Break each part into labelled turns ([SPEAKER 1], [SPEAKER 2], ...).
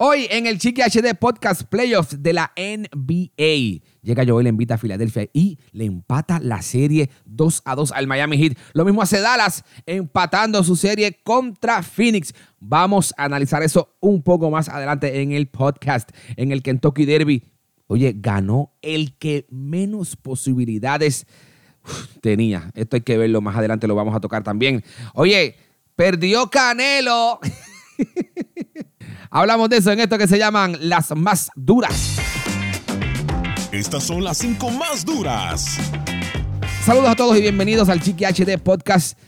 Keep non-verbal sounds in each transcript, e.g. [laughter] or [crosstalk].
[SPEAKER 1] Hoy en el Chiqui HD Podcast Playoffs de la NBA. Llega Joel Embiid a Filadelfia y le empata la serie 2 a 2 al Miami Heat. Lo mismo hace Dallas empatando su serie contra Phoenix. Vamos a analizar eso un poco más adelante en el podcast, en el Kentucky Derby. Oye, ganó el que menos posibilidades tenía. Esto hay que verlo más adelante, lo vamos a tocar también. Oye, perdió Canelo. [laughs] Hablamos de eso en esto que se llaman las más duras.
[SPEAKER 2] Estas son las cinco más duras.
[SPEAKER 1] Saludos a todos y bienvenidos al Chiqui HD Podcast.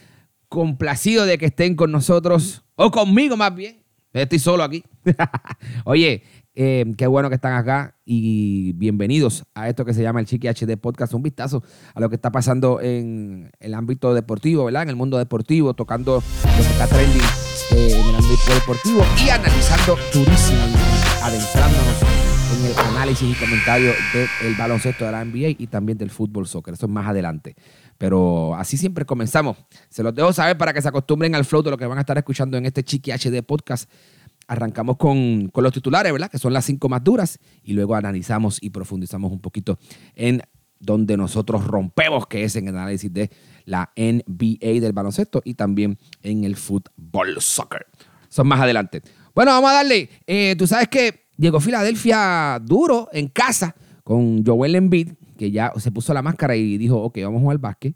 [SPEAKER 1] Complacido de que estén con nosotros, o conmigo más bien. Estoy solo aquí. [laughs] Oye, eh, qué bueno que están acá y bienvenidos a esto que se llama el Chiqui HD Podcast. Un vistazo a lo que está pasando en el ámbito deportivo, ¿verdad? En el mundo deportivo, tocando lo que está trending eh, en el ámbito deportivo y analizando durísimo, adentrándonos en el análisis y comentario del baloncesto de la NBA y también del fútbol soccer. Eso es más adelante. Pero así siempre comenzamos. Se los dejo saber para que se acostumbren al flow de lo que van a estar escuchando en este Chiqui HD Podcast. Arrancamos con, con los titulares, ¿verdad? Que son las cinco más duras. Y luego analizamos y profundizamos un poquito en donde nosotros rompemos, que es en el análisis de la NBA del baloncesto y también en el fútbol soccer. Son más adelante. Bueno, vamos a darle. Eh, tú sabes que llegó Filadelfia duro en casa con Joel Embiid, que ya se puso la máscara y dijo, ok, vamos a jugar básquet.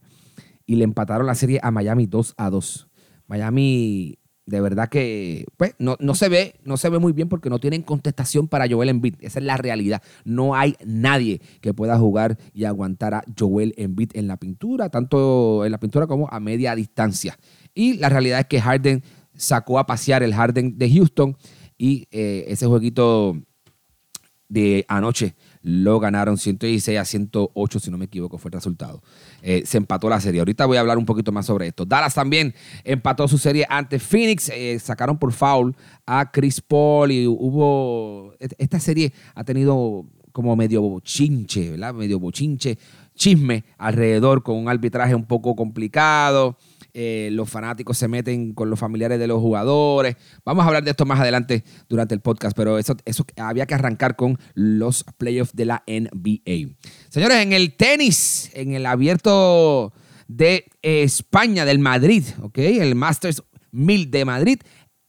[SPEAKER 1] Y le empataron la serie a Miami 2 a 2. Miami de verdad que pues, no, no, se ve, no se ve muy bien porque no tienen contestación para Joel Embiid. Esa es la realidad. No hay nadie que pueda jugar y aguantar a Joel Embiid en la pintura, tanto en la pintura como a media distancia. Y la realidad es que Harden sacó a pasear el Harden de Houston y eh, ese jueguito de anoche lo ganaron 116 a 108, si no me equivoco, fue el resultado. Eh, se empató la serie. Ahorita voy a hablar un poquito más sobre esto. Dallas también empató su serie ante Phoenix. Eh, sacaron por foul a Chris Paul y hubo. Esta serie ha tenido como medio bochinche, ¿verdad? Medio bochinche, chisme alrededor con un arbitraje un poco complicado. Eh, los fanáticos se meten con los familiares de los jugadores. Vamos a hablar de esto más adelante durante el podcast, pero eso, eso había que arrancar con los playoffs de la NBA. Señores, en el tenis, en el abierto de España, del Madrid, ¿ok? El Masters 1000 de Madrid,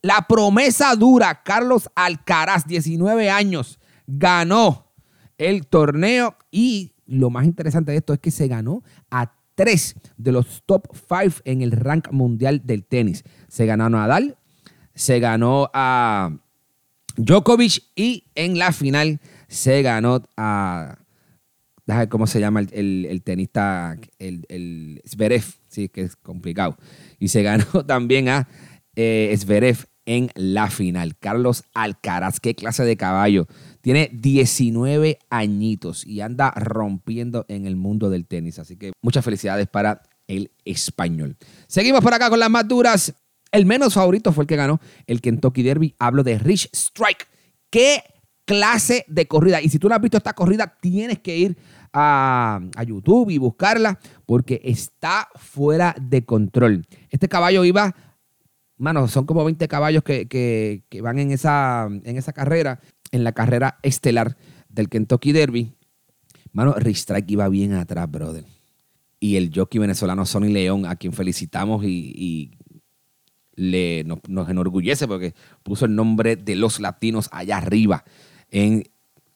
[SPEAKER 1] la promesa dura, Carlos Alcaraz, 19 años, ganó el torneo y lo más interesante de esto es que se ganó a tres de los top five en el rank mundial del tenis. Se ganó a Nadal, se ganó a Djokovic y en la final se ganó a. Déjame cómo se llama el, tenista, el, el Zverev, sí, que es complicado. Y se [laughs] ganó también a eh, Zverev en la final. Carlos Alcaraz, qué clase de caballo. Tiene 19 añitos y anda rompiendo en el mundo del tenis. Así que muchas felicidades para el español. Seguimos por acá con las más duras. El menos favorito fue el que ganó el Kentucky Derby. Hablo de Rich Strike. ¿Qué clase de corrida? Y si tú no has visto esta corrida, tienes que ir a, YouTube y buscarla porque está fuera de control. Este caballo iba mano, son como 20 caballos que, van en esa, en esa carrera en la carrera estelar del Kentucky Derby, mano, Ristrike iba bien atrás, brother. Y el jockey venezolano Sonny León, a quien felicitamos y, le, nos, enorgullece porque puso el nombre de los latinos allá arriba en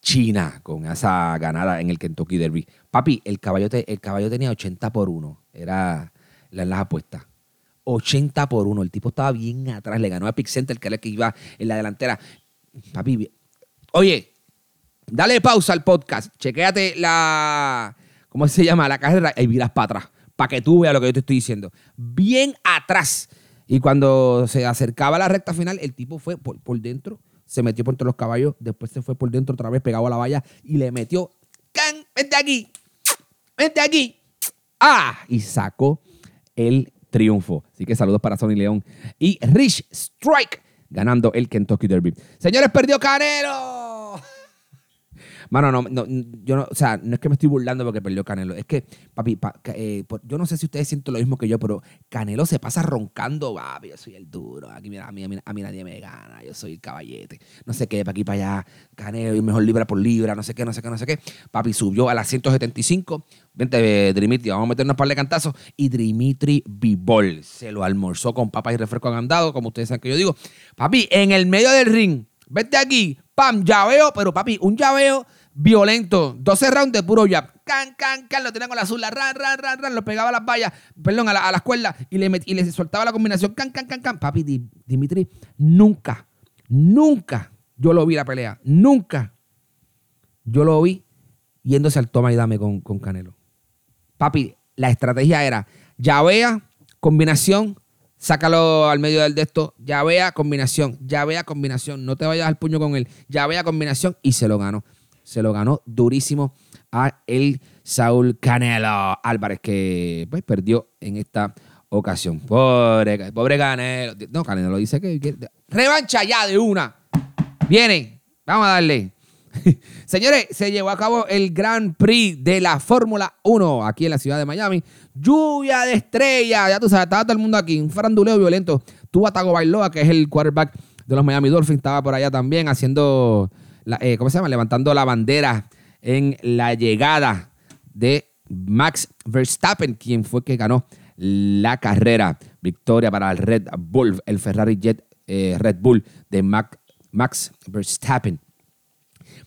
[SPEAKER 1] China con esa ganada en el Kentucky Derby. Papi, el caballo, el caballo tenía 80 por 1. Era la, las apuestas. 80 por 1. El tipo estaba bien atrás. Le ganó a Pick Center, que era el que iba en la delantera. Papi, Oye, dale pausa al podcast, chequéate la, ¿cómo se llama? La carrera y miras para atrás, para que tú veas lo que yo te estoy diciendo. Bien atrás. Y cuando se acercaba a la recta final, el tipo fue por, dentro, se metió por entre los caballos, después se fue por dentro otra vez, pegado a la valla y le metió, ¡can! ¡Vente aquí! ¡Vente aquí! ¡Ah! Y sacó el triunfo. Así que saludos para Sony León. Y Rich Strike ganando el Kentucky Derby. Señores, perdió Canelo. Mano, no, no, yo no, o sea, no es que me estoy burlando porque perdió Canelo. Es que, papi, pa- eh, yo no sé si ustedes sienten lo mismo que yo, pero Canelo se pasa roncando, papi, yo soy el duro. Aquí, mira, a mí, a mí, nadie me gana, yo soy el caballete. No sé qué, para aquí, para allá. Canelo, y mejor libra por libra, no sé qué, no sé qué, no sé qué. Papi, subió a las 175. Vente, eh, Dimitri, vamos a meternos un par de cantazos. Y Dimitri Bivol se lo almorzó con papas y refresco agandado, como ustedes saben que yo digo. Papi, en el medio del ring, vete aquí, pam, llaveo, pero papi, un llaveo violento. 12 rounds de puro jab. Can, can, can, lo tenía con la azul, ran, ran, ran, ran, lo pegaba a las vallas, perdón, a, la- a las cuerdas y le, y le soltaba la combinación. Can, can, can, can. Papi, Di- Dimitri, nunca, nunca yo lo vi la pelea. Nunca yo lo vi yéndose al toma y dame con, con Canelo. Papi, la estrategia era llavea, combinación, sácalo al medio del de esto, llavea, combinación, llavea, combinación, no te vayas al puño con él, llavea, combinación y se lo ganó. Se lo ganó durísimo a el Saúl Canelo Álvarez que pues, perdió en esta ocasión. Pobre, pobre Canelo. No, Canelo dice que, revancha ya de una. Viene, vamos a darle. [laughs] Señores, se llevó a cabo el Grand Prix de la Fórmula 1 aquí en la ciudad de Miami. Lluvia de estrellas, ya tú sabes, estaba todo el mundo aquí, un faranduleo violento. Tuvo Tago Bailoa, que es el quarterback de los Miami Dolphins, estaba por allá también haciendo, la- eh, ¿cómo se llama? Levantando la bandera en la llegada de Max Verstappen, quien fue que ganó la carrera. Victoria para el Red Bull, el Ferrari Jet eh, Red Bull de Max Verstappen.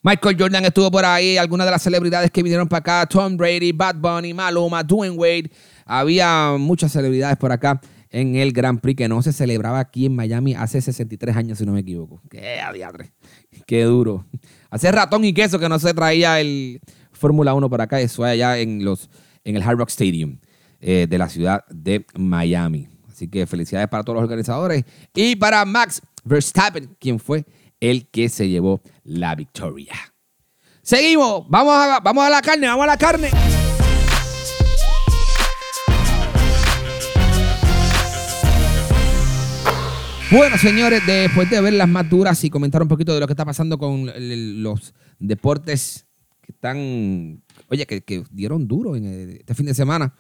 [SPEAKER 1] Michael Jordan estuvo por ahí, algunas de las celebridades que vinieron para acá, Tom Brady, Bad Bunny, Maluma, Dwayne Wade. Había muchas celebridades por acá en el Grand Prix que no se celebraba aquí en Miami hace 63 años, si no me equivoco. Qué adiadre, qué duro. Hace ratón y queso que no se traía el Fórmula 1 por acá, eso allá en, los, en el Hard Rock Stadium eh, de la ciudad de Miami. Así que felicidades para todos los organizadores y para Max Verstappen, quien fue el que se llevó la victoria. Seguimos, vamos a, vamos a la carne, vamos a la carne. Bueno, señores, después de ver las más duras y comentar un poquito de lo que está pasando con los deportes que están, oye, que, dieron duro el- este fin de semana,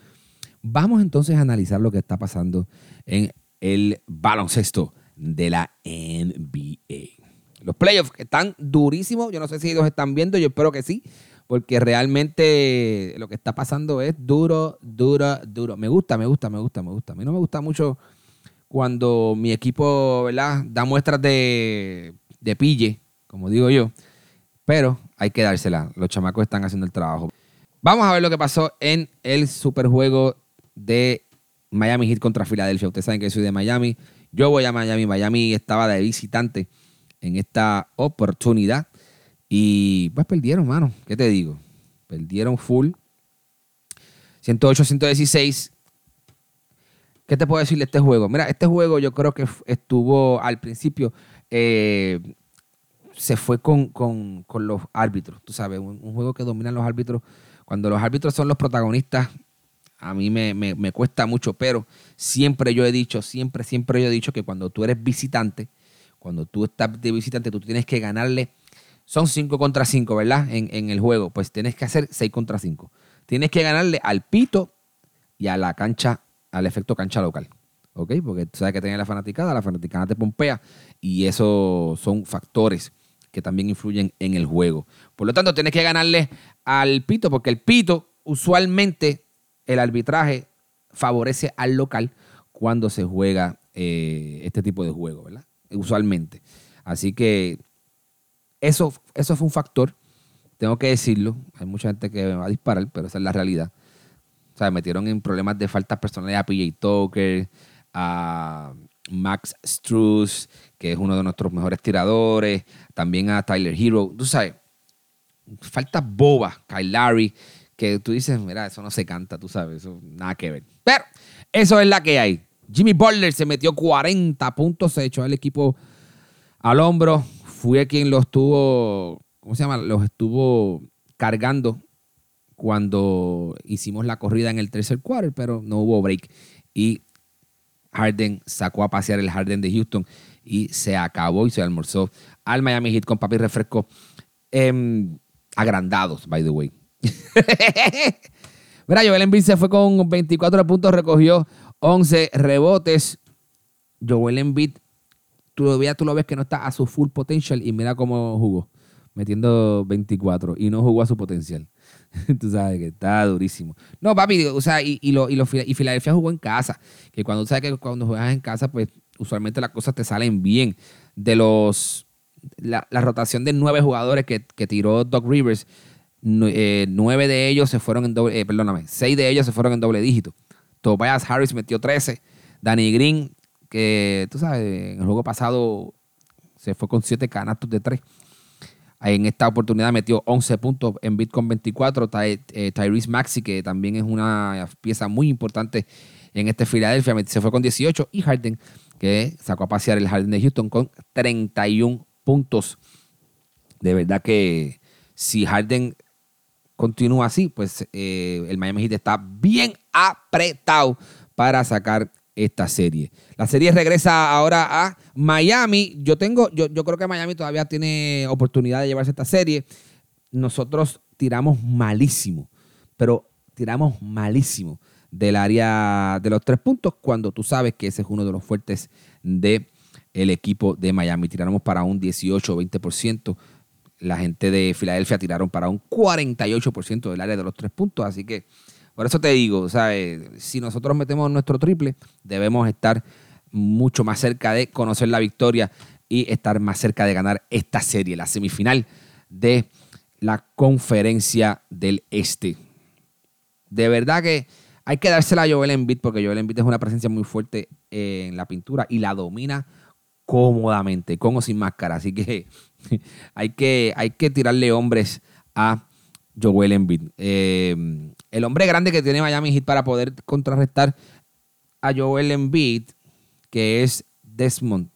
[SPEAKER 1] vamos entonces a analizar lo que está pasando en el baloncesto de la NBA. Los playoffs están durísimos, yo no sé si los están viendo, yo espero que sí, porque realmente lo que está pasando es duro, duro, duro. Me gusta, me gusta, me gusta, me gusta. A mí no me gusta mucho cuando mi equipo, ¿verdad? Da muestras de, de pille, como digo yo. Pero hay que dársela. Los chamacos están haciendo el trabajo. Vamos a ver lo que pasó en el superjuego de Miami Heat contra Filadelfia. Ustedes saben que soy de Miami. Yo voy a Miami. Miami estaba de visitante en esta oportunidad. Y pues perdieron, mano. ¿Qué te digo? Perdieron full. 108-116. ¿Qué te puedo decir de este juego? Mira, este juego yo creo que estuvo al principio, eh, se fue con, con- con los árbitros, tú sabes, un, un juego que dominan los árbitros. Cuando los árbitros son los protagonistas, a mí me, me- me cuesta mucho, pero siempre yo he dicho, siempre, siempre yo he dicho que cuando tú eres visitante, cuando tú estás de visitante, tú tienes que ganarle, son 5 contra 5, ¿verdad? En, en el juego, pues tienes que hacer 6 contra 5. Tienes que ganarle al pito y a la cancha, al efecto cancha local. ¿Ok? Porque sabes que tiene la fanaticada, la fanaticada te pompea y eso son factores que también influyen en el juego. Por lo tanto, tienes que ganarle al pito porque el pito, usualmente, el arbitraje favorece al local cuando se juega eh, este tipo de juego, ¿verdad? Usualmente. Así que eso, eso fue un factor. Tengo que decirlo. Hay mucha gente que va a disparar, pero esa es la realidad. O sea, metieron en problemas de faltas personales a PJ Tucker, a Max Struz, que es uno de nuestros mejores tiradores, también a Tyler Hero. Tú sabes, faltas bobas, Kyle Larry, que tú dices, mira, eso no se canta, tú sabes, eso nada que ver. Pero eso es la que hay. Jimmy Butler se metió 40 puntos, se echó al equipo al hombro. Fue quien los estuvo, ¿cómo se llama? Los estuvo cargando cuando hicimos la corrida en el tercer quarter, pero no hubo break. Y Harden sacó a pasear el Harden de Houston y se acabó y se almorzó al Miami Heat con papi refresco. Em, agrandados, by the way. [laughs] Mira, Joel Embiid se fue con 24 puntos, recogió 11 rebotes. Joel Embiid, todavía tú lo ves que no está a su full potential y mira cómo jugó, metiendo 24 y no jugó a su potencial. [laughs] tú sabes que está durísimo. No, papi, o sea, y, y, lo, y, y Filadelfia jugó en casa, que cuando sabes que cuando juegas en casa, pues usualmente las cosas te salen bien. De los, la, rotación de nueve jugadores que, que tiró Doc Rivers, eh, nueve de ellos se fueron en doble, eh, perdóname, seis de ellos se fueron en doble dígito. Tobias Harris metió 13. Danny Green, que tú sabes, en el juego pasado se fue con siete canastos de tres. En esta oportunidad metió 11 puntos en Bitcoin 24. Eh, Tyrese Maxi, que también es una pieza muy importante en este Filadelfia, se fue con 18. Y Harden, que sacó a pasear el Harden de Houston con 31 puntos. De verdad que si Harden continúa así, pues eh, el Miami Heat está bien apretado para sacar esta serie. La serie regresa ahora a Miami. Yo tengo, yo, yo creo que Miami todavía tiene oportunidad de llevarse esta serie. Nosotros tiramos malísimo, pero tiramos malísimo del área de los tres puntos cuando tú sabes que ese es uno de los fuertes del el equipo de Miami. Tiramos para un 18 o 20% la gente de Filadelfia tiraron para un 48% del área de los tres puntos. Así que por eso te digo, ¿sabes? si nosotros metemos nuestro triple, debemos estar mucho más cerca de conocer la victoria y estar más cerca de ganar esta serie, la semifinal de la conferencia del Este. De verdad que hay que dársela a Joel Embiid porque Joel Embiid es una presencia muy fuerte en la pintura y la domina cómodamente, con o sin máscara. Así que [laughs] hay que, hay que tirarle hombres a Joel Embiid. Eh, el hombre grande que tiene Miami Heat para poder contrarrestar a Joel Embiid, que es Desmond.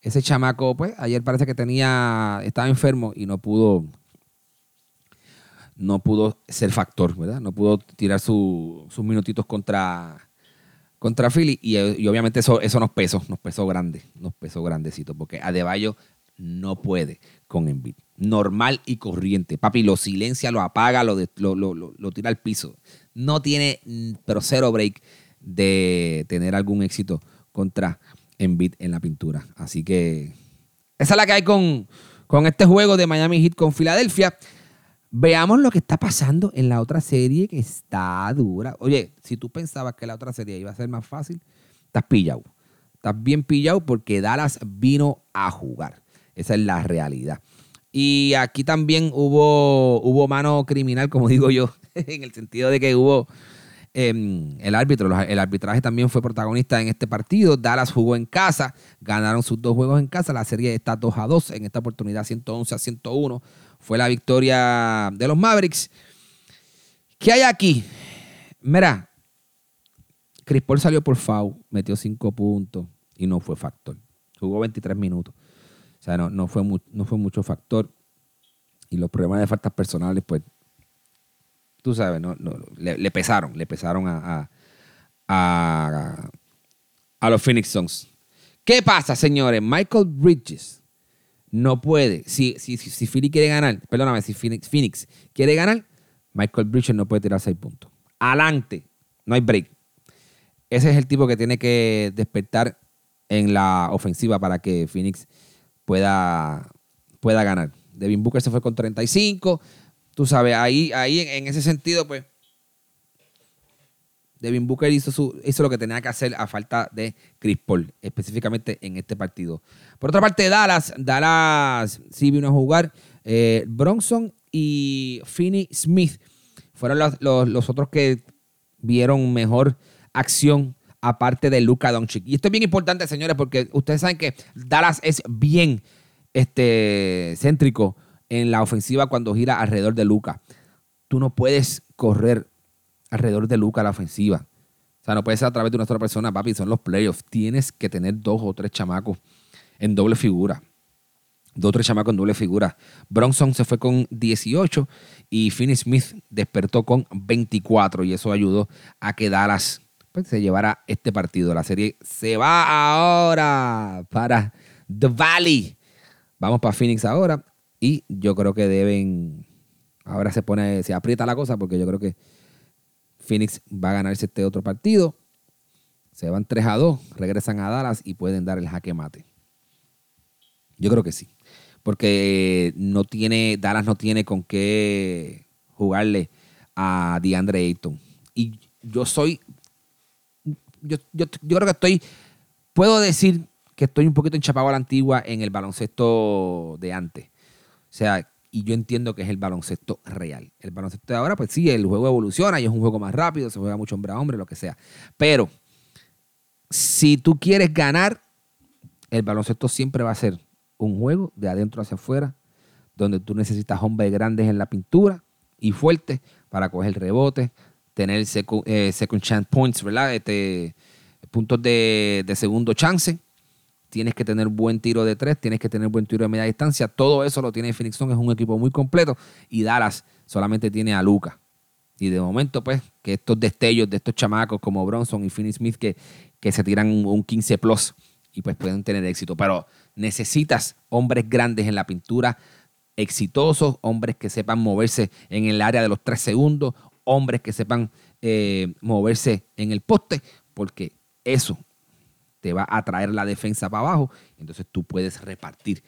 [SPEAKER 1] Ese chamaco, pues, ayer parece que tenía, estaba enfermo y no pudo, no pudo ser factor, ¿verdad? No pudo tirar sus minutitos contra, contra Philly y, obviamente eso, eso nos pesó, nos pesó grande, nos pesó grandecito, porque Adebayo no puede con Embiid. Normal y corriente. Papi, lo silencia, lo apaga, lo, lo, tira al piso. No tiene, mm, pero cero break de tener algún éxito contra Embiid en la pintura. Así que esa es la que hay con, con este juego de Miami Heat con Filadelfia. Veamos lo que está pasando en la otra serie que está dura. Oye, si tú pensabas que la otra serie iba a ser más fácil, estás pillado. Estás bien pillado porque Dallas vino a jugar. Esa es la realidad. Y aquí también hubo, hubo mano criminal, como [laughs] digo yo, en el sentido de que hubo em, el árbitro. El arbitraje también fue protagonista en este partido. Dallas jugó en casa, ganaron sus dos juegos en casa. La serie está 2 a 2. En esta oportunidad, 111 a 101. Fue la victoria de los Mavericks. ¿Qué hay aquí? Mira, Chris Paul salió por foul, metió 5 puntos y no fue factor. Jugó 23 minutos. O sea, no, fue, no fue mucho factor. Y los problemas de faltas personales, pues, tú sabes, no, le, pesaron, le pesaron a, a, a, los Phoenix Suns. ¿Qué pasa, señores? Michael Bridges no puede. Si, si, si, Philly quiere ganar, perdóname, si Phoenix, Phoenix quiere ganar, Michael Bridges no puede tirar seis puntos. Adelante, no hay break. Ese es el tipo que tiene que despertar en la ofensiva para que Phoenix pueda, pueda ganar. Devin Booker se fue con 35. Tú sabes, ahí, ahí en, ese sentido, pues, Devin Booker hizo, su, hizo lo que tenía que hacer a falta de Chris Paul, específicamente en este partido. Por otra parte, Dallas, Dallas sí vino a jugar. Eh, Bronson y Finney Smith fueron los, los otros que vieron mejor acción aparte de Luka Doncic. Y esto es bien importante, señores, porque ustedes saben que Dallas es bien este, céntrico en la ofensiva cuando gira alrededor de Luka. Tú no puedes correr alrededor de Luka la ofensiva. O sea, no puede ser a través de una sola persona, papi, son los playoffs. Tienes que tener dos o tres chamacos en doble figura. Dos o tres chamacos en doble figura. Bronson se fue con 18 y Finney Smith despertó con 24 y eso ayudó a que Dallas pues, se llevará este partido. La serie se va ahora para The Valley. Vamos para Phoenix ahora y yo creo que deben Ahora se pone, se aprieta la cosa porque yo creo que Phoenix va a ganarse este otro partido. Se van 3 a 2, regresan a Dallas y pueden dar el jaque mate. Yo creo que sí. Porque no tiene, Dallas no tiene con qué jugarle a DeAndre Ayton. Y yo soy, yo, yo, yo creo que estoy, puedo decir que estoy un poquito enchapado a la antigua en el baloncesto de antes. O sea, y yo entiendo que es el baloncesto real. El baloncesto de ahora, pues sí, el juego evoluciona y es un juego más rápido, se juega mucho hombre a hombre, lo que sea. Pero si tú quieres ganar, el baloncesto siempre va a ser un juego de adentro hacia afuera, donde tú necesitas hombres grandes en la pintura y fuertes para coger rebote, tener second, eh, second chance points, ¿verdad? Este, puntos de, de segundo chance tienes que tener buen tiro de tres, tienes que tener buen tiro de media distancia. Todo eso lo tiene Phoenix es un equipo muy completo. Y Dallas solamente tiene a Luca. Y de momento, pues, que estos destellos de estos chamacos como Bronson y Finney Smith que, que se tiran un 15 plus y pues pueden tener éxito. Pero necesitas hombres grandes en la pintura, exitosos, hombres que sepan moverse en el área de los tres segundos, hombres que sepan eh, moverse en el poste, porque eso te va a traer la defensa para abajo. Entonces tú puedes repartir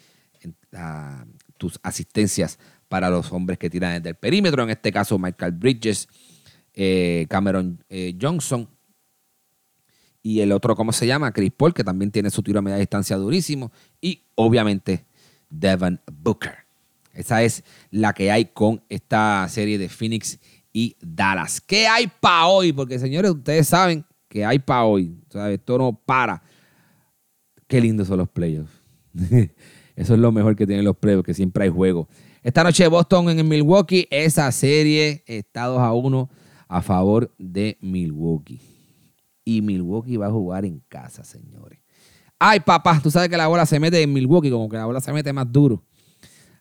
[SPEAKER 1] tus asistencias para los hombres que tiran desde el perímetro. En este caso, Michael Bridges, eh, Cameron eh, Johnson y el otro, ¿cómo se llama? Chris Paul, que también tiene su tiro a media distancia durísimo. Y obviamente, Devin Booker. Esa es la que hay con esta serie de Phoenix y Dallas. ¿Qué hay para hoy? Porque señores, ustedes saben que hay para hoy. Esto no para. Qué lindos son los playoffs. [laughs] Eso es lo mejor que tienen los playoffs, que siempre hay juego. Esta noche Boston en Milwaukee, esa serie está 2 a 1 a favor de Milwaukee. Y Milwaukee va a jugar en casa, señores. Ay, papá, tú sabes que la bola se mete en Milwaukee, como que la bola se mete más duro.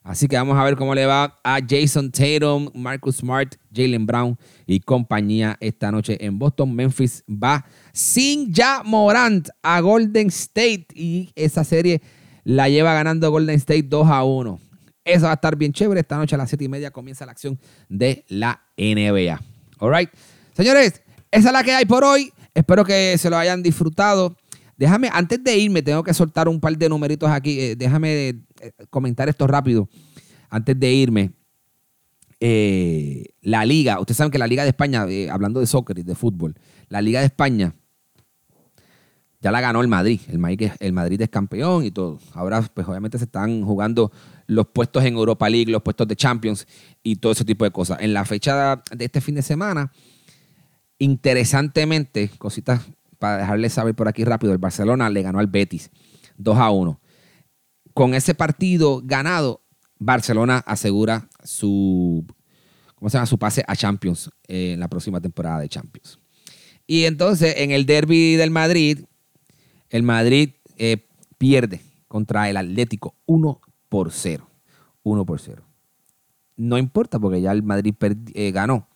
[SPEAKER 1] Así que vamos a ver cómo le va a Jason Tatum, Marcus Smart, Jalen Brown y compañía esta noche en Boston. Memphis va sin ya Morant a Golden State y esa serie la lleva ganando Golden State 2 a 1. Eso va a estar bien chévere. Esta noche a las 7 y media comienza la acción de la NBA. All right. Señores, esa es la que hay por hoy. Espero que se lo hayan disfrutado. Déjame, antes de irme, tengo que soltar un par de numeritos aquí. Eh, déjame eh, comentar esto rápido. Antes de irme. Eh, la liga, ustedes saben que la liga de España, hablando de soccer y de fútbol, la liga de España ya la ganó el Madrid. El Madrid, el Madrid es campeón y todo. Ahora, pues obviamente se están jugando los puestos en Europa League, los puestos de Champions y todo ese tipo de cosas. En la fecha de este fin de semana, interesantemente, cositas para dejarles saber por aquí rápido, el Barcelona le ganó al Betis 2 a 1. Con ese partido ganado, Barcelona asegura su, ¿cómo se llama? su pase a Champions en la próxima temporada de Champions. Y entonces, en el derby del Madrid, el Madrid eh, pierde contra el Atlético 1 por 0. 1 por 0. No importa porque ya el Madrid eh, ganó.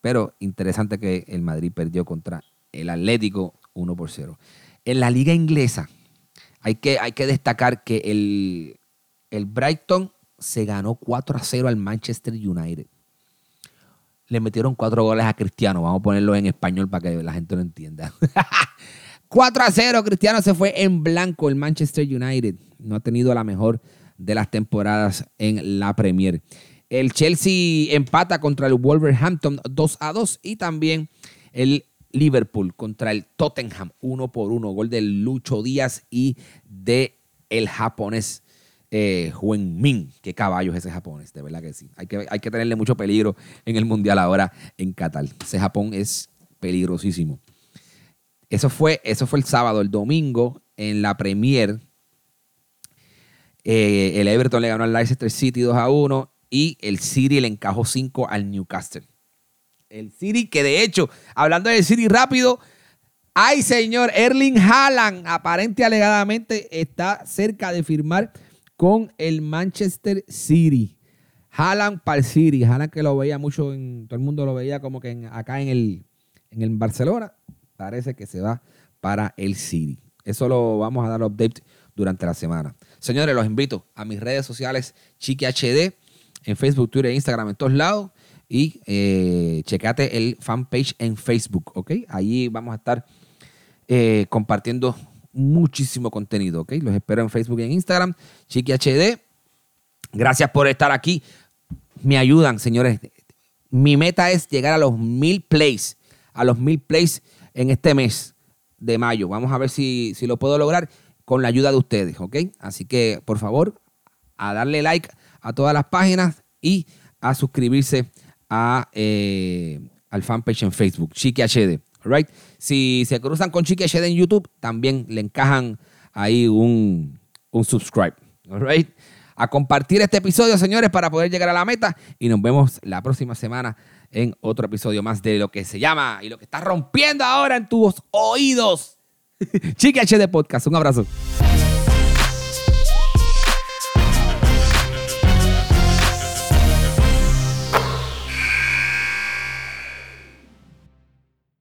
[SPEAKER 1] Pero interesante que el Madrid perdió contra el Atlético 1 por 0. En la liga inglesa hay que, destacar que el, el Brighton se ganó 4 a 0 al Manchester United. Le metieron 4 goles a Cristiano. Vamos a ponerlo en español para que la gente lo entienda. [laughs] 4 a 0, Cristiano se fue en blanco el Manchester United. No ha tenido la mejor de las temporadas en la Premier. El Chelsea empata contra el Wolverhampton 2 a 2 y también el Liverpool contra el Tottenham, uno por uno. Gol de Lucho Díaz y de el japonés eh, Min. Qué caballo es ese japonés, de verdad que sí. Hay que, hay que tenerle mucho peligro en el Mundial ahora en Qatar. Ese Japón es peligrosísimo. Eso fue, eso fue el sábado. El domingo, en la Premier, eh, el Everton le ganó al Leicester City 2 a 1 y el City le encajó 5 al Newcastle. El City, que de hecho, hablando del City rápido, ay señor, Erling Haaland aparente alegadamente está cerca de firmar con el Manchester City. Haaland para el City. Haaland que lo veía mucho, en, todo el mundo lo veía como que acá en el, en el Barcelona. Parece que se va para el City. Eso lo vamos a dar update durante la semana. Señores, los invito a mis redes sociales Chiqui HD en Facebook, Twitter, Instagram, en todos lados. Y eh, checate el fanpage en Facebook, ¿ok? Ahí vamos a estar eh, compartiendo muchísimo contenido, ¿ok? Los espero en Facebook y en Instagram, Chiqui HD. Gracias por estar aquí. Me ayudan, señores. Mi meta es llegar a los mil plays, a los mil plays en este mes de mayo. Vamos a ver si, si lo puedo lograr con la ayuda de ustedes, ¿ok? Así que, por favor, a darle like a todas las páginas y a suscribirse a, eh, al fanpage en Facebook, Chiqui HD. Right? Si se cruzan con Chiqui HD en YouTube, también le encajan ahí un, un subscribe. Right? A compartir este episodio, señores, para poder llegar a la meta. Y nos vemos la próxima semana en otro episodio más de lo que se llama y lo que está rompiendo ahora en tus oídos. [laughs] Chiqui HD Podcast. Un abrazo.